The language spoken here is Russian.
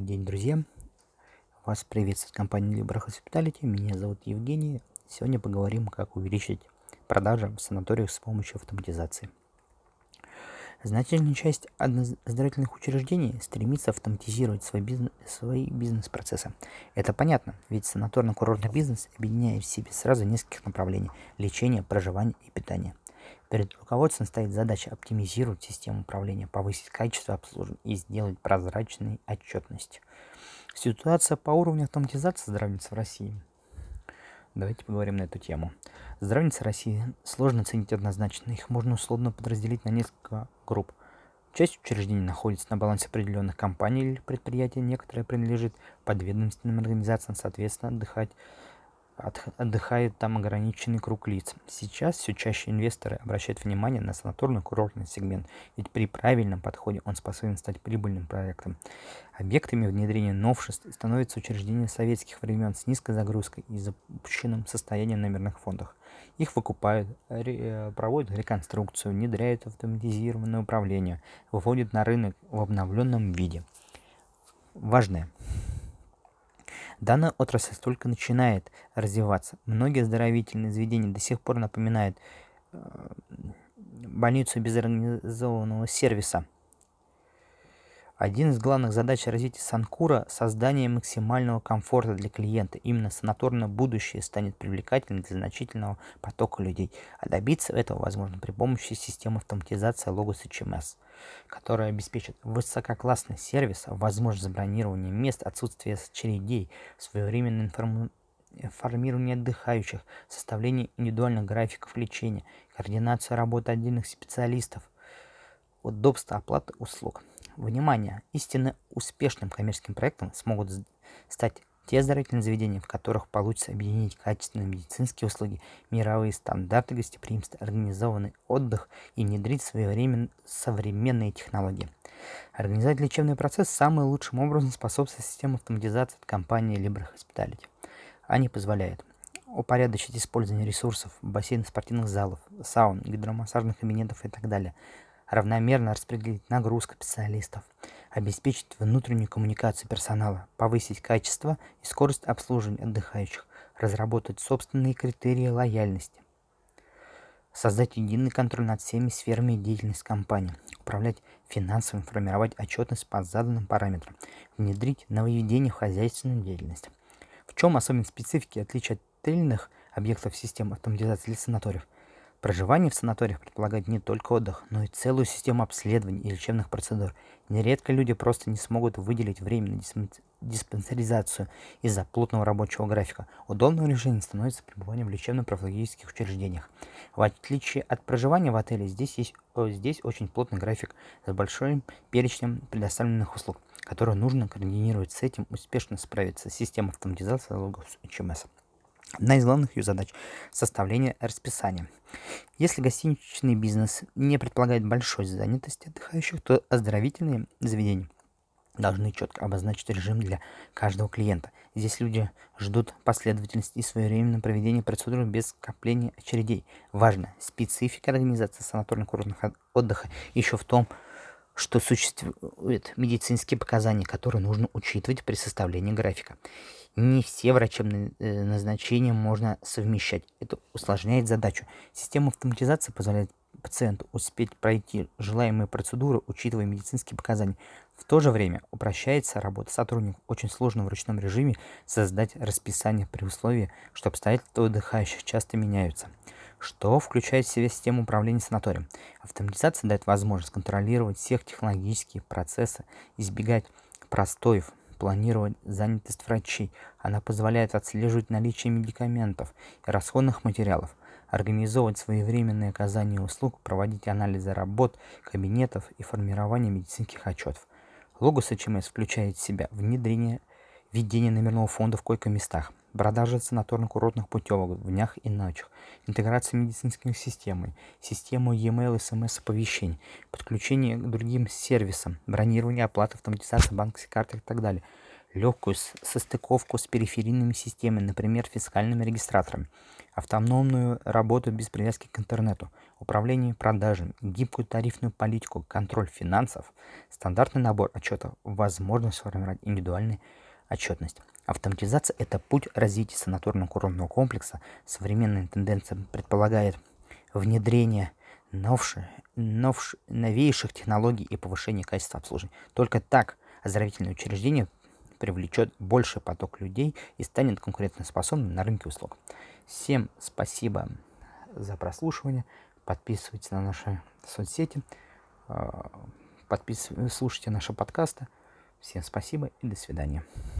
день, друзья! Вас приветствует компания Libra Hospitality. Меня зовут Евгений. Сегодня поговорим, как увеличить продажи в санаториях с помощью автоматизации. Значительная часть оздоровительных учреждений стремится автоматизировать свой бизнес, свои бизнес-процессы. Это понятно, ведь санаторно-курортный бизнес объединяет в себе сразу нескольких направлений – лечение, проживание и питание. Перед руководством стоит задача оптимизировать систему управления, повысить качество обслуживания и сделать прозрачной отчетность. Ситуация по уровню автоматизации здравниц в России. Давайте поговорим на эту тему. Здравницы России сложно оценить однозначно. Их можно условно подразделить на несколько групп. Часть учреждений находится на балансе определенных компаний или предприятий, некоторые принадлежит подведомственным организациям, соответственно, отдыхать отдыхает там ограниченный круг лиц. Сейчас все чаще инвесторы обращают внимание на санаторно-курортный сегмент, ведь при правильном подходе он способен стать прибыльным проектом. Объектами внедрения новшеств становятся учреждения советских времен с низкой загрузкой и запущенным состоянием номерных фондах. Их выкупают, ре, проводят реконструкцию, внедряют автоматизированное управление, выводят на рынок в обновленном виде. Важное. Данная отрасль только начинает развиваться. Многие оздоровительные заведения до сих пор напоминают э, больницу без организованного сервиса. Один из главных задач развития Санкура – создание максимального комфорта для клиента. Именно санаторное будущее станет привлекательным для значительного потока людей. А добиться этого возможно при помощи системы автоматизации Logos HMS, которая обеспечит высококлассный сервис, возможность забронирования мест, отсутствие очередей, своевременное информ... информирование отдыхающих, составление индивидуальных графиков лечения, координация работы отдельных специалистов, удобство оплаты услуг. Внимание! Истинно успешным коммерческим проектом смогут стать те оздоровительные заведения, в которых получится объединить качественные медицинские услуги, мировые стандарты гостеприимства, организованный отдых и внедрить своевременно современные технологии. Организовать лечебный процесс самым лучшим образом способствует системе автоматизации от компании Libre Hospitality. Они позволяют упорядочить использование ресурсов, бассейнов спортивных залов, саун, гидромассажных кабинетов и так далее – равномерно распределить нагрузку специалистов, обеспечить внутреннюю коммуникацию персонала, повысить качество и скорость обслуживания отдыхающих, разработать собственные критерии лояльности, создать единый контроль над всеми сферами деятельности компании, управлять финансовым, формировать отчетность по заданным параметрам, внедрить нововведения в хозяйственную деятельность. В чем особенность специфики отличия от тыльных объектов систем автоматизации для санаториев – Проживание в санаториях предполагает не только отдых, но и целую систему обследований и лечебных процедур. Нередко люди просто не смогут выделить время на диспансеризацию из-за плотного рабочего графика. Удобным решением становится пребывание в лечебно-профилогических учреждениях. В отличие от проживания в отеле, здесь, есть, здесь очень плотный график с большим перечнем предоставленных услуг, которые нужно координировать с этим, успешно справиться система автоматизации налогов ЧМС. Одна из главных ее задач – составление расписания. Если гостиничный бизнес не предполагает большой занятости отдыхающих, то оздоровительные заведения должны четко обозначить режим для каждого клиента. Здесь люди ждут последовательности и своевременного проведения процедуры без скопления очередей. Важно, специфика организации санаторно-курортных отдыха еще в том, существуют медицинские показания, которые нужно учитывать при составлении графика. Не все врачебные э, назначения можно совмещать. Это усложняет задачу. Система автоматизации позволяет пациенту успеть пройти желаемые процедуры, учитывая медицинские показания. В то же время упрощается работа сотрудников. Очень сложно в ручном режиме создать расписание при условии, что обстоятельства отдыхающих часто меняются. Что включает в себя систему управления санаторием? Автоматизация дает возможность контролировать все технологические процессы, избегать простоев, планировать занятость врачей. Она позволяет отслеживать наличие медикаментов и расходных материалов, организовывать своевременное оказание услуг, проводить анализы работ, кабинетов и формирование медицинских отчетов. Логос HMS включает в себя внедрение введение номерного фонда в койко-местах, продажа санаторно-курортных путевок в днях и ночах, интеграция медицинских систем, систему e-mail, смс-оповещений, подключение к другим сервисам, бронирование, оплата, автоматизация банковской карты и так далее, легкую состыковку с периферийными системами, например, фискальными регистраторами, автономную работу без привязки к интернету, управление продажами, гибкую тарифную политику, контроль финансов, стандартный набор отчетов, возможность сформировать индивидуальную отчетность. Автоматизация – это путь развития санаторно-курортного комплекса. Современная тенденция предполагает внедрение новших, новш, новейших технологий и повышение качества обслуживания. Только так оздоровительное учреждение привлечет больший поток людей и станет конкурентоспособным на рынке услуг. Всем спасибо за прослушивание. Подписывайтесь на наши соцсети, а, подписывайтесь, слушайте наши подкасты. Всем спасибо и до свидания.